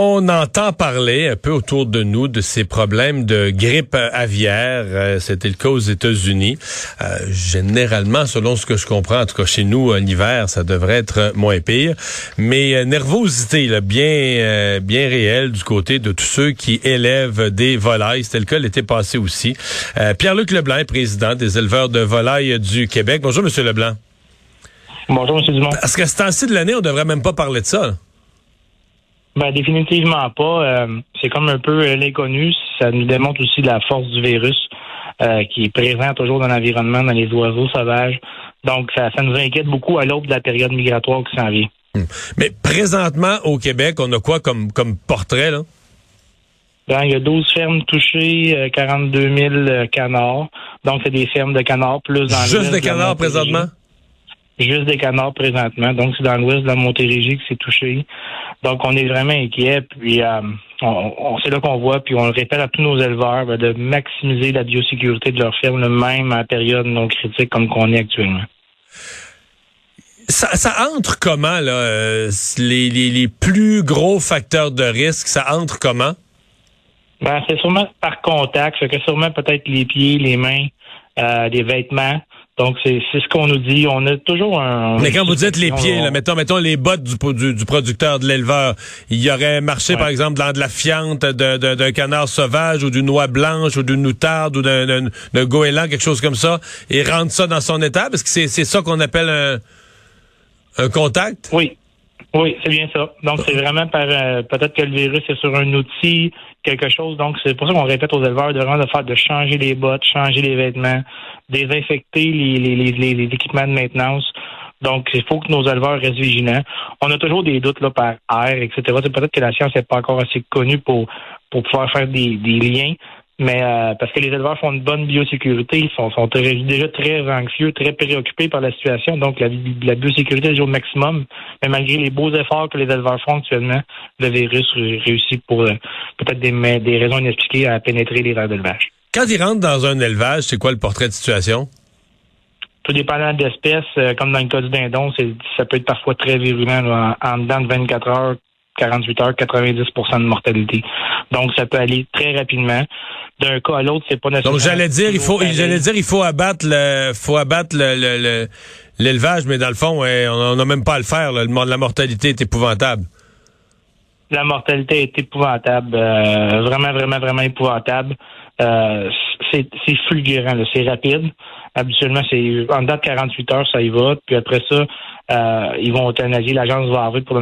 On entend parler un peu autour de nous de ces problèmes de grippe aviaire. Euh, c'était le cas aux États-Unis. Euh, généralement, selon ce que je comprends, en tout cas chez nous, l'hiver, ça devrait être moins pire. Mais euh, nervosité là, bien, bien réelle du côté de tous ceux qui élèvent des volailles. C'était le cas l'été passé aussi. Pierre-Luc Leblanc, président des éleveurs de volailles du Québec. Bonjour, Monsieur Leblanc. Bonjour, M. Dumont. Parce qu'à ce temps-ci de l'année, on devrait même pas parler de ça. Ben, définitivement pas. Euh, c'est comme un peu l'inconnu. Ça nous démontre aussi la force du virus euh, qui est présent toujours dans l'environnement, dans les oiseaux sauvages. Donc, ça, nous inquiète beaucoup à l'aube de la période migratoire qui s'en vient. Hmm. Mais présentement, au Québec, on a quoi comme, comme portrait, là? Ben, il y a 12 fermes touchées, 42 euh, 000 canards. Donc, c'est des fermes de canards plus dans Juste des canards présentement? Juste des canards présentement. Donc, c'est dans l'ouest de la Montérégie que c'est touché. Donc, on est vraiment inquiet. Puis, euh, on, c'est là qu'on voit, puis on le répète à tous nos éleveurs, ben, de maximiser la biosécurité de leur ferme, même en période non critique comme qu'on est actuellement. Ça, ça, entre comment, là, euh, les, les, les, plus gros facteurs de risque, ça entre comment? Ben, c'est sûrement par contact, c'est que sûrement peut-être les pieds, les mains, euh, les vêtements. Donc, c'est ce qu'on nous dit. On a toujours un... Mais quand vous dites les pieds, là, mettons, mettons les bottes du, du, producteur, de l'éleveur, il y aurait marché, par exemple, dans de la fiente d'un canard sauvage ou d'une noix blanche ou d'une outarde ou d'un goéland, quelque chose comme ça, et rendre ça dans son état? Parce que c'est ça qu'on appelle un, un contact? Oui. Oui, c'est bien ça. Donc, c'est vraiment par euh, peut-être que le virus est sur un outil, quelque chose. Donc, c'est pour ça qu'on répète aux éleveurs de vraiment de faire de changer les bottes, changer les vêtements, désinfecter les, les, les, les équipements de maintenance. Donc, il faut que nos éleveurs restent vigilants. On a toujours des doutes là, par air, etc. Peut-être que la science n'est pas encore assez connue pour, pour pouvoir faire des, des liens. Mais euh, parce que les éleveurs font une bonne biosécurité, ils sont, sont déjà très anxieux, très préoccupés par la situation. Donc, la, la biosécurité est au maximum. Mais malgré les beaux efforts que les éleveurs font actuellement, le virus réussit pour euh, peut-être des, des raisons inexpliquées à pénétrer les aires d'élevage. Quand ils rentrent dans un élevage, c'est quoi le portrait de situation? Tout dépendant d'espèces, euh, comme dans le cas du dindon, ça peut être parfois très virulent en, en dedans de 24 heures, 48 heures, 90% de mortalité. Donc, ça peut aller très rapidement. D'un cas à l'autre, c'est pas nécessaire. Donc, j'allais dire, il faut, j'allais dire, il faut abattre le, faut abattre le, l'élevage, mais dans le fond, on n'a même pas à le faire. la mortalité est épouvantable. La mortalité est épouvantable, euh, vraiment, vraiment, vraiment épouvantable. Euh, c'est fulgurant, c'est rapide. Habituellement, c'est en date 48 heures, ça y va. Puis après ça, euh, ils vont euthanasier. L'agence va arriver pour,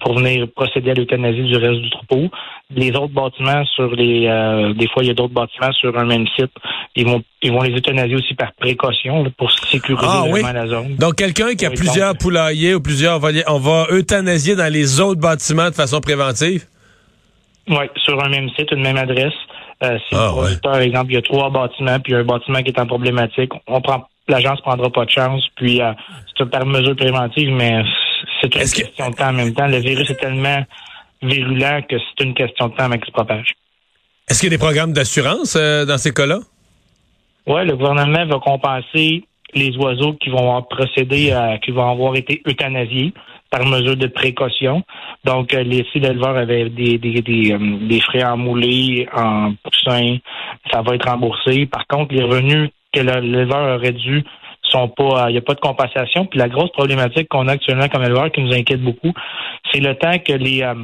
pour venir procéder à l'euthanasie du reste du troupeau. Les autres bâtiments sur les, euh, des fois il y a d'autres bâtiments sur un même site. Ils vont, ils vont les euthanasier aussi par précaution pour sécuriser ah, vraiment la zone. Donc quelqu'un qui a plusieurs poulaillers ou plusieurs voliers, on va euthanasier dans les autres bâtiments de façon préventive? Oui, sur un même site, une même adresse. Euh, si ah, par exemple, il y a trois bâtiments, puis un bâtiment qui est en problématique, on prend l'agence prendra pas de chance, puis euh, c'est par mesure préventive, mais c'est une question de temps en même temps. Le virus est tellement virulent que c'est une question de temps avec se propage. Est-ce qu'il y a des programmes d'assurance euh, dans ces cas-là? Oui, le gouvernement va compenser les oiseaux qui vont procéder à, qui vont avoir été euthanasiés par mesure de précaution. Donc, euh, les sites d'éleveurs avaient des, des, des, euh, des, frais en moulé, en poussin, ça va être remboursé. Par contre, les revenus que l'éleveur aurait dû sont pas, il n'y a pas de compensation. Puis la grosse problématique qu'on a actuellement comme éleveur qui nous inquiète beaucoup, c'est le temps que les euh,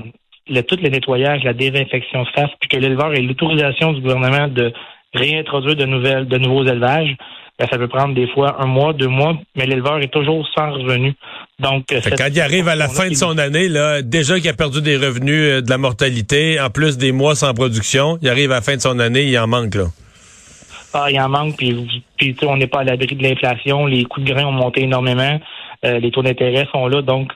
le, tout le nettoyage, la désinfection se fasse, puis que l'éleveur ait l'autorisation du gouvernement de réintroduire de nouvelles, de nouveaux élevages. Ben, ça peut prendre des fois un mois, deux mois, mais l'éleveur est toujours sans revenu. Donc, fait quand il arrive à la fin de son année, là, déjà qu'il a perdu des revenus de la mortalité, en plus des mois sans production, il arrive à la fin de son année, il en manque là. Ah, il en manque, puis, puis on n'est pas à l'abri de l'inflation, les coûts de grains ont monté énormément, les taux d'intérêt sont là, donc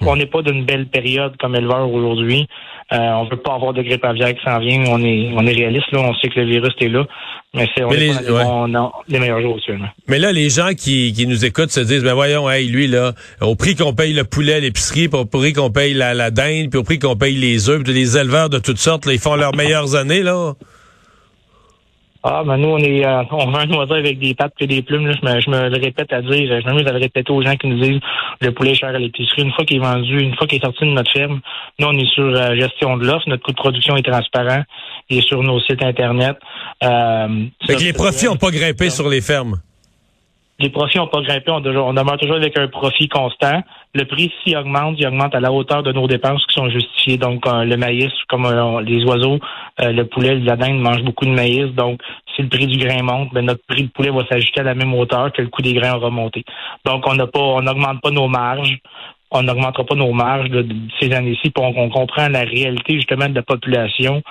on n'est pas d'une belle période comme éleveur aujourd'hui. Euh, on veut pas avoir de grippe aviaire qui s'en vient. On est, on est réaliste là. On sait que le virus est là, mais c'est on les, meilleurs jours actuellement. Mais là, les gens qui, qui nous écoutent se disent, ben voyons, hey, lui là, au prix qu'on paye le poulet à l'épicerie, au prix qu'on paye la, la dinde, puis au prix qu'on paye les œufs, puis les éleveurs de toutes sortes, là, ils font leurs meilleures années là. Ah, ben nous, on est euh, on vend un oiseau avec des pattes et des plumes. Là. Je, me, je me le répète à dire. Je m'amuse à le répéter aux gens qui nous disent le poulet est cher à l'épicerie. Une fois qu'il est vendu, une fois qu'il est sorti de notre ferme, nous, on est sur euh, gestion de l'offre. Notre coût de production est transparent. Il est sur nos sites Internet. Euh, fait que les profits n'ont pas grimpé sur les fermes. Les profits n'ont pas grimpé. On, demeure toujours avec un profit constant. Le prix, s'il augmente, il augmente à la hauteur de nos dépenses qui sont justifiées. Donc, euh, le maïs, comme euh, les oiseaux, euh, le poulet, la dinde mangent beaucoup de maïs. Donc, si le prix du grain monte, ben, notre prix de poulet va s'ajuster à la même hauteur que le coût des grains aura monté. Donc, on n'a pas, on n'augmente pas nos marges on n'augmentera pas nos marges de, ces années-ci, pour on, comprend la réalité justement de la population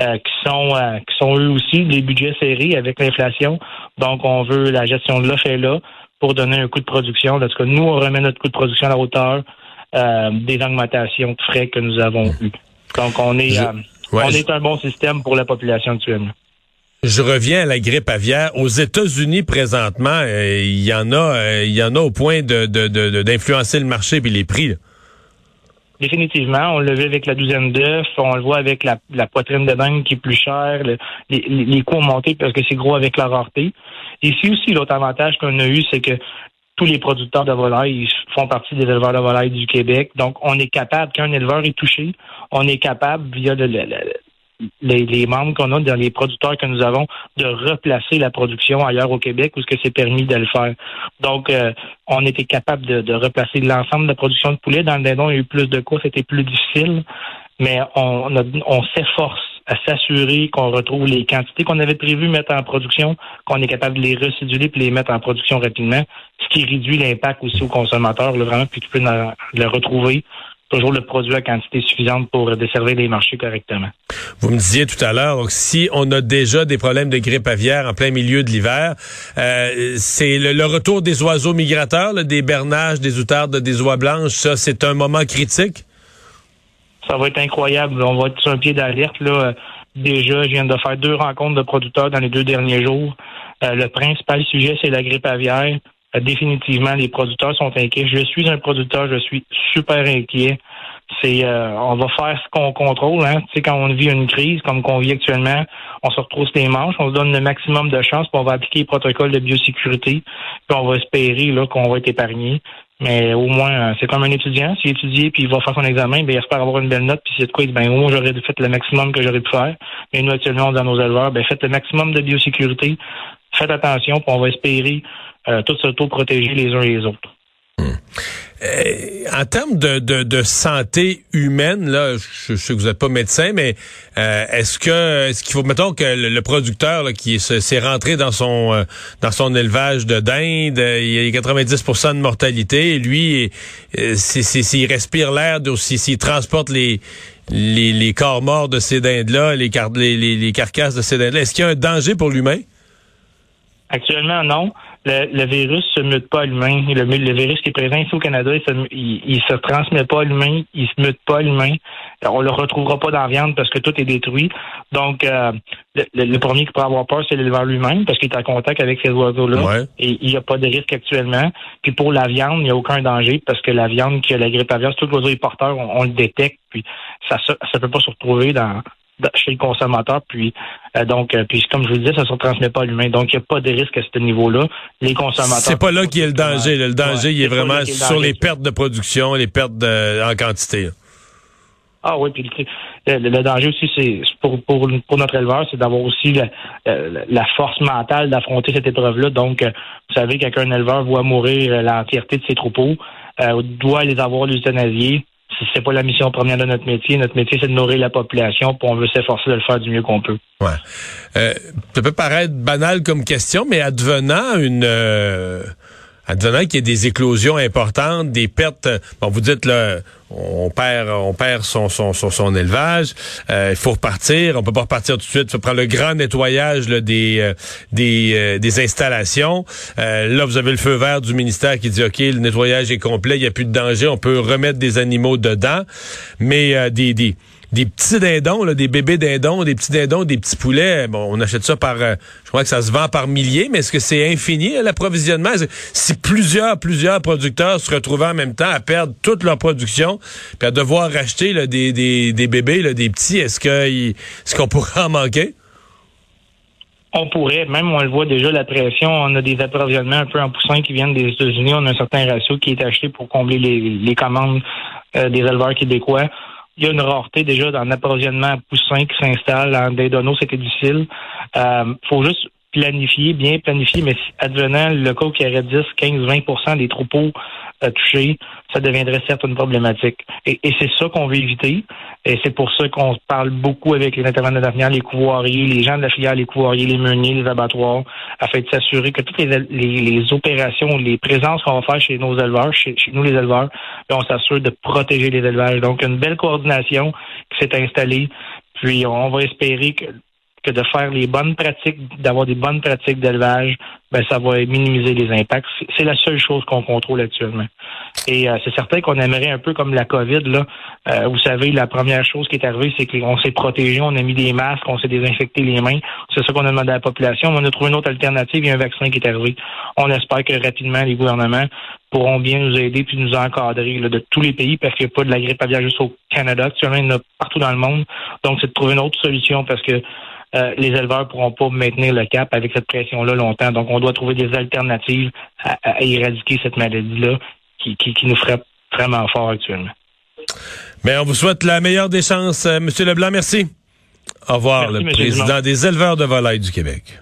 euh, qui sont euh, qui sont eux aussi des budgets serrés avec l'inflation. Donc on veut la gestion de l'offre est là pour donner un coût de production. En tout cas, nous on remet notre coût de production à la hauteur euh, des augmentations de frais que nous avons eues. Donc on est on est un bon système pour la population actuellement. Je reviens à la grippe aviaire. Aux États-Unis présentement, euh, il y en a, euh, il y en a au point de, d'influencer le marché et les prix. Définitivement, on le vu avec la douzaine d'œufs, on le voit avec la, poitrine de dingue qui est plus chère, les, coûts ont monté parce que c'est gros avec la rareté. Ici aussi, l'autre avantage qu'on a eu, c'est que tous les producteurs de volailles font partie des éleveurs de volailles du Québec. Donc, on est capable, quand un éleveur est touché, on est capable, via le, les, membres qu'on a dans les producteurs que nous avons de replacer la production ailleurs au Québec où ce que c'est permis de le faire. Donc, euh, on était capable de, replacer l'ensemble de la production de poulet. Dans le dindon, il y a eu plus de coûts, c'était plus difficile, mais on, on s'efforce à s'assurer qu'on retrouve les quantités qu'on avait prévues mettre en production, qu'on est capable de les residuer puis les mettre en production rapidement, ce qui réduit l'impact aussi aux consommateurs, là, vraiment, puis tu peux le retrouver toujours le produit à quantité suffisante pour desservir les marchés correctement. Vous me disiez tout à l'heure, si on a déjà des problèmes de grippe aviaire en plein milieu de l'hiver, euh, c'est le, retour des oiseaux migrateurs, des bernages, des outardes, des oies blanches, ça c'est un moment critique? Ça va être incroyable. On va être sur un pied d'alerte. là. Déjà, je viens de faire deux rencontres de producteurs dans les deux derniers jours. Euh, le principal sujet, c'est la grippe aviaire. Définitivement, les producteurs sont inquiets. Je suis un producteur, je suis super inquiet. C'est, euh, on va faire ce qu'on contrôle. Hein. Tu sais, quand on vit une crise comme qu'on vit actuellement, on se retrousse les manches, on se donne le maximum de chance, puis on va appliquer les protocoles de biosécurité, puis on va espérer là qu'on va être épargné. Mais au moins, euh, c'est comme un étudiant. S'il étudie puis il va faire son examen, ben, il espère avoir une belle note. Puis c'est de quoi, ben, au moins, j'aurais fait le maximum que j'aurais pu faire. Mais nous, actuellement, dans nos éleveurs, ben, faites le maximum de biosécurité. Faites attention, puis on va espérer euh, tous s'auto-protéger les uns les autres. Hmm. Euh, en termes de, de, santé humaine, là, je, sais que vous n'êtes pas médecin, mais euh, est-ce que est-ce qu'il faut mettons que le, producteur qui s'est rentré dans son dans son élevage de dinde, il y a 90% de mortalité, et lui, s'il respire l'air, s'il transporte les, les, les corps morts de ces dindes-là, les, les, les carcasses de ces dindes-là, est-ce qu'il y a un danger pour l'humain? Actuellement, non le, le, virus se mute pas à l'humain. Le, le, virus qui est présent ici au Canada, il se, il, se transmet pas à l'humain, il se mute pas à l'humain. On le retrouvera pas dans la viande parce que tout est détruit. Donc, euh, le, premier qui peut avoir peur, c'est l'éleveur lui-même parce qu'il est en contact avec ces oiseaux-là. Et il n'y a pas de risque actuellement. Puis pour la viande, il n'y a aucun danger parce que la viande qui a la grippe aviaire, tout l'oiseau est porteur, on, le détecte. Puis ça ne peut pas se retrouver dans chez le consommateur. Puis euh, donc, euh, puis comme je vous le disais, ça ne se transmet pas à l'humain. Donc, il n'y a pas de risque à ce niveau-là. Les consommateurs. C'est pas là qu'il y a le danger. Le danger, il est, vraiment sur les pertes de production, les pertes en quantité. Ah oui, puis le, danger aussi, c'est pour, pour, pour notre éleveur, c'est d'avoir aussi la, la, force mentale d'affronter cette épreuve-là. Donc, euh, vous savez, qu'un éleveur voit mourir l'entièreté de ses troupeaux, doit les avoir c'est pas la mission première de notre métier. Notre métier, c'est de nourrir la population, puis on veut s'efforcer de le faire du mieux qu'on peut. Ouais. Euh, ça peut paraître banal comme question, mais advenant une euh, advenant qu'il y ait des éclosions importantes, des pertes. Bon, vous dites là, on perd, on perd son son son, élevage. Euh, il faut repartir. On peut pas repartir tout de suite. Il faut prendre le grand nettoyage là, des euh, des, euh, des installations. là, vous avez le feu vert du ministère qui dit ok, le nettoyage est complet, il y a plus de danger, on peut remettre des animaux dedans, mais des, des des petits dindons, là, des bébés dindons, des petits dindons, des petits poulets. Bon, on achète ça par, euh, je crois que ça se vend par milliers, mais est-ce que c'est infini l'approvisionnement? Si plusieurs, plusieurs producteurs se retrouvaient en même temps à perdre toute leur production, puis à devoir racheter là, des, des, des bébés, là, des petits, est-ce que est-ce qu'on pourrait en manquer? On pourrait, même on le voit déjà, la pression, on a des approvisionnements un peu en poussin qui viennent des États-Unis, on a un certain ratio qui est acheté pour combler les, les commandes euh, des éleveurs québécois il y a une rareté déjà dans l'approvisionnement poussin qui s'installe. En des c'était difficile. Il euh, faut juste planifier, bien planifier, mais advenant le cas qui aurait 10, 15, 20% des troupeaux touchés, ça deviendrait certes une problématique. Et, c'est ça qu'on veut éviter. Et c'est pour ça qu'on parle beaucoup avec les intervenants d'avenir, les couvoiriers, les gens de la filière, les couvoiriers, les meuniers, les abattoirs, afin de s'assurer que toutes les, opérations, les présences qu'on va faire chez nos éleveurs, chez, nous les éleveurs, ben, on s'assure de protéger les élevages. Donc, une belle coordination qui s'est installée. Puis, on va espérer que que de faire les bonnes pratiques, d'avoir des bonnes pratiques d'élevage, ben ça va minimiser les impacts. C'est la seule chose qu'on contrôle actuellement. Et euh, c'est certain qu'on aimerait un peu comme la COVID, là. Euh, vous savez, la première chose qui est arrivée, c'est qu'on s'est protégé, on a mis des masques, on s'est désinfecté les mains. C'est ça qu'on a demandé à la population. On a trouvé une autre alternative, il y a un vaccin qui est arrivé. On espère que rapidement, les gouvernements pourront bien nous aider puis nous encadrer de tous les pays parce qu'il n'y a pas de la grippe aviaire juste au Canada. Actuellement, il y en a partout dans le monde. Donc, c'est de trouver une autre solution parce que euh, les éleveurs pourront pas maintenir le cap avec cette pression-là longtemps. Donc, on doit trouver des alternatives à, éradiquer cette maladie-là qui, qui, nous ferait vraiment fort actuellement. Mais on vous souhaite la meilleure des chances, euh, Monsieur Leblanc. Merci. Au revoir, le président des éleveurs de volailles du Québec.